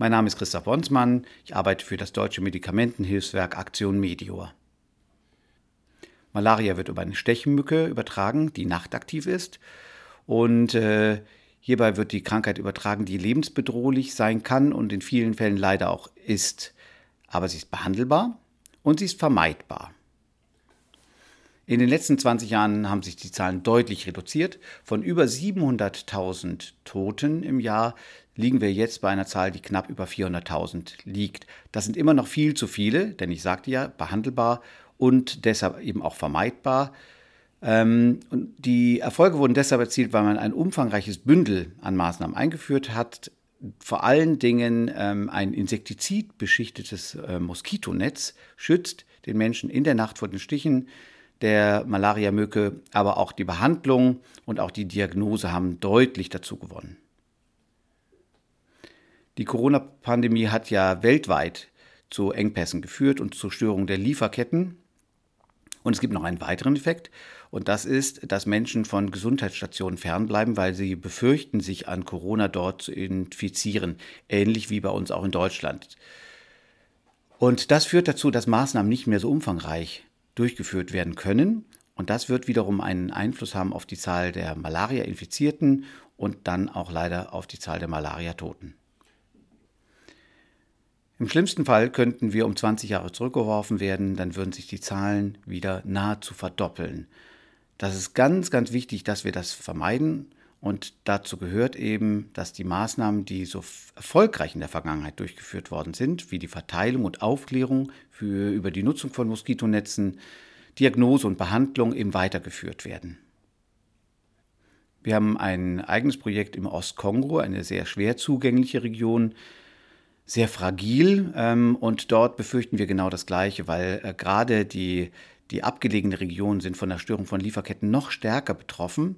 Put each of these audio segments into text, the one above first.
Mein Name ist Christoph Bonsmann. Ich arbeite für das deutsche Medikamentenhilfswerk Aktion Medior. Malaria wird über eine Stechmücke übertragen, die nachtaktiv ist. Und äh, hierbei wird die Krankheit übertragen, die lebensbedrohlich sein kann und in vielen Fällen leider auch ist. Aber sie ist behandelbar und sie ist vermeidbar. In den letzten 20 Jahren haben sich die Zahlen deutlich reduziert. Von über 700.000 Toten im Jahr liegen wir jetzt bei einer Zahl, die knapp über 400.000 liegt. Das sind immer noch viel zu viele, denn ich sagte ja, behandelbar und deshalb eben auch vermeidbar. Ähm, die Erfolge wurden deshalb erzielt, weil man ein umfangreiches Bündel an Maßnahmen eingeführt hat. Vor allen Dingen ähm, ein insektizidbeschichtetes äh, Moskitonetz schützt den Menschen in der Nacht vor den Stichen der Malaria-Mücke, aber auch die Behandlung und auch die Diagnose haben deutlich dazu gewonnen. Die Corona-Pandemie hat ja weltweit zu Engpässen geführt und zur Störung der Lieferketten. Und es gibt noch einen weiteren Effekt, und das ist, dass Menschen von Gesundheitsstationen fernbleiben, weil sie befürchten, sich an Corona dort zu infizieren, ähnlich wie bei uns auch in Deutschland. Und das führt dazu, dass Maßnahmen nicht mehr so umfangreich durchgeführt werden können. Und das wird wiederum einen Einfluss haben auf die Zahl der Malaria-Infizierten und dann auch leider auf die Zahl der Malaria-Toten. Im schlimmsten Fall könnten wir um 20 Jahre zurückgeworfen werden, dann würden sich die Zahlen wieder nahezu verdoppeln. Das ist ganz, ganz wichtig, dass wir das vermeiden. Und dazu gehört eben, dass die Maßnahmen, die so erfolgreich in der Vergangenheit durchgeführt worden sind, wie die Verteilung und Aufklärung für, über die Nutzung von Moskitonetzen, Diagnose und Behandlung eben weitergeführt werden. Wir haben ein eigenes Projekt im Ostkongo, eine sehr schwer zugängliche Region, sehr fragil ähm, und dort befürchten wir genau das Gleiche, weil äh, gerade die, die abgelegenen Regionen sind von der Störung von Lieferketten noch stärker betroffen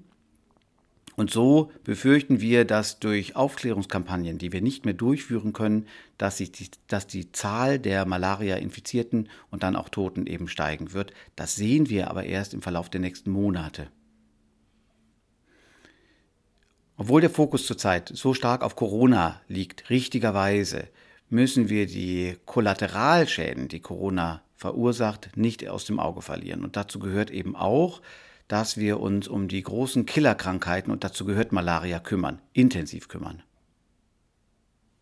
und so befürchten wir, dass durch Aufklärungskampagnen, die wir nicht mehr durchführen können, dass, die, dass die Zahl der Malaria-Infizierten und dann auch Toten eben steigen wird. Das sehen wir aber erst im Verlauf der nächsten Monate. Obwohl der Fokus zurzeit so stark auf Corona liegt, richtigerweise, müssen wir die Kollateralschäden, die Corona verursacht, nicht aus dem Auge verlieren. Und dazu gehört eben auch, dass wir uns um die großen Killerkrankheiten, und dazu gehört Malaria, kümmern, intensiv kümmern.